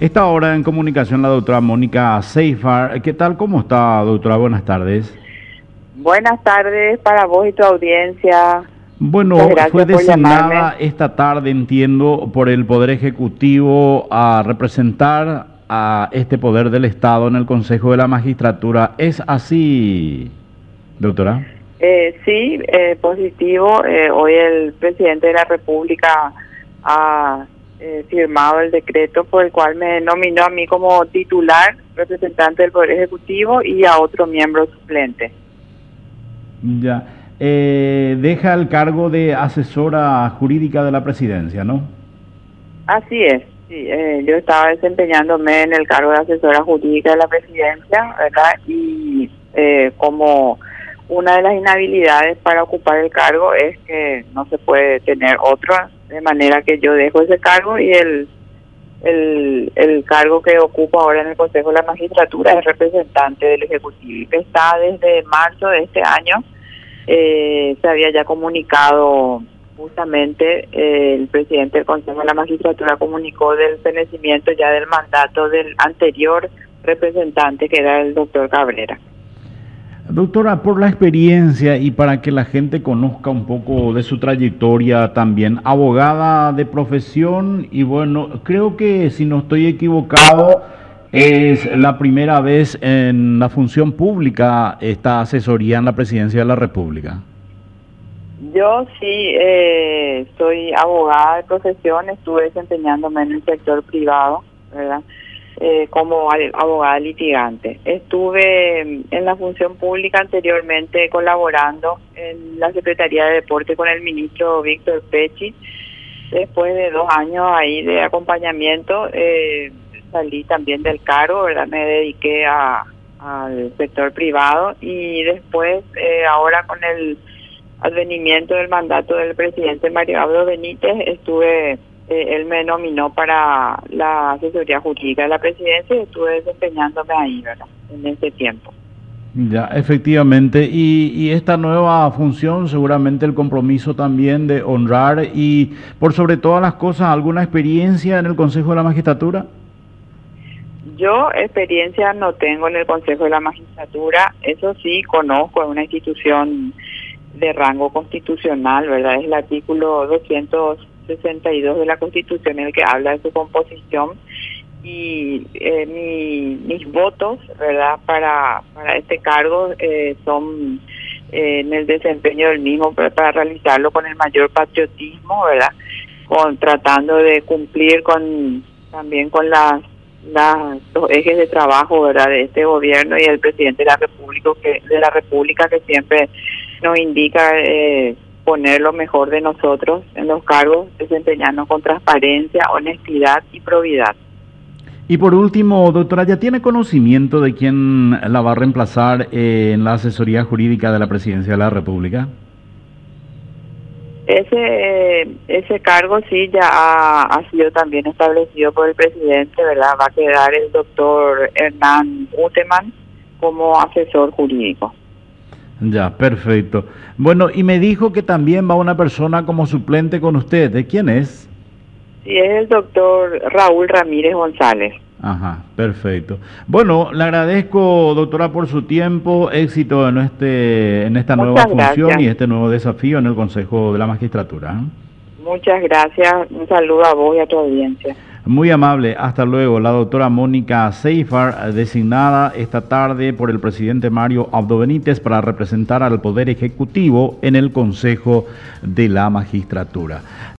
Esta hora en comunicación la doctora Mónica Seifar. ¿Qué tal? ¿Cómo está, doctora? Buenas tardes. Buenas tardes para vos y tu audiencia. Bueno, fue designada esta tarde, entiendo, por el Poder Ejecutivo a representar a este poder del Estado en el Consejo de la Magistratura. ¿Es así, doctora? Eh, sí, eh, positivo. Eh, hoy el presidente de la República ha eh, firmado el decreto por el cual me nominó a mí como titular, representante del Poder Ejecutivo y a otro miembro suplente. Ya. Eh, deja el cargo de asesora jurídica de la presidencia, ¿no? Así es. Sí, eh, yo estaba desempeñándome en el cargo de asesora jurídica de la presidencia, ¿verdad? Y eh, como una de las inhabilidades para ocupar el cargo es que no se puede tener otro de manera que yo dejo ese cargo y el, el, el cargo que ocupo ahora en el Consejo de la Magistratura es representante del Ejecutivo y que está desde marzo de este año. Eh, se había ya comunicado justamente eh, el presidente del Consejo de la Magistratura comunicó del fenecimiento ya del mandato del anterior representante que era el doctor Cabrera. Doctora, por la experiencia y para que la gente conozca un poco de su trayectoria también, abogada de profesión y bueno, creo que si no estoy equivocado, es la primera vez en la función pública esta asesoría en la presidencia de la República. Yo sí eh, soy abogada de profesión, estuve desempeñándome en el sector privado, ¿verdad? Eh, como abogada litigante. Estuve en la función pública anteriormente colaborando en la Secretaría de Deporte con el ministro Víctor Pechi. Después de dos años ahí de acompañamiento, eh, salí también del cargo, ¿verdad? Me dediqué a, al sector privado y después, eh, ahora con el advenimiento del mandato del presidente Mario Abdo Benítez, estuve eh, él me nominó para la asesoría jurídica de la presidencia y estuve desempeñándome ahí, ¿verdad? En ese tiempo. Ya, efectivamente. Y, y, esta nueva función, seguramente el compromiso también de honrar y, por sobre todas las cosas, ¿alguna experiencia en el Consejo de la Magistratura? Yo experiencia no tengo en el Consejo de la Magistratura, eso sí conozco, es una institución de rango constitucional, ¿verdad? Es el artículo 200 62 de la Constitución en el que habla de su composición y eh, mi, mis votos, ¿verdad? Para, para este cargo eh, son eh, en el desempeño del mismo para, realizarlo con el mayor patriotismo, ¿verdad? Con tratando de cumplir con también con las las los ejes de trabajo, ¿verdad? De este gobierno y el presidente de la República que de la República que siempre nos indica eh, poner lo mejor de nosotros en los cargos, desempeñarnos con transparencia, honestidad y probidad. Y por último, doctora, ¿ya tiene conocimiento de quién la va a reemplazar en la asesoría jurídica de la Presidencia de la República? Ese ese cargo sí ya ha, ha, sido también establecido por el presidente, ¿verdad? Va a quedar el doctor Hernán Uteman como asesor jurídico. Ya, perfecto. Bueno, y me dijo que también va una persona como suplente con usted. ¿De quién es? Sí, es el doctor Raúl Ramírez González. Ajá, perfecto. Bueno, le agradezco, doctora, por su tiempo, éxito en, este, en esta nueva función y este nuevo desafío en el Consejo de la Magistratura. ¿eh? Muchas gracias. Un saludo a vos y a tu audiencia. Muy amable, hasta luego. La doctora Mónica Seifar, designada esta tarde por el presidente Mario Abdo Benítez para representar al Poder Ejecutivo en el Consejo de la Magistratura.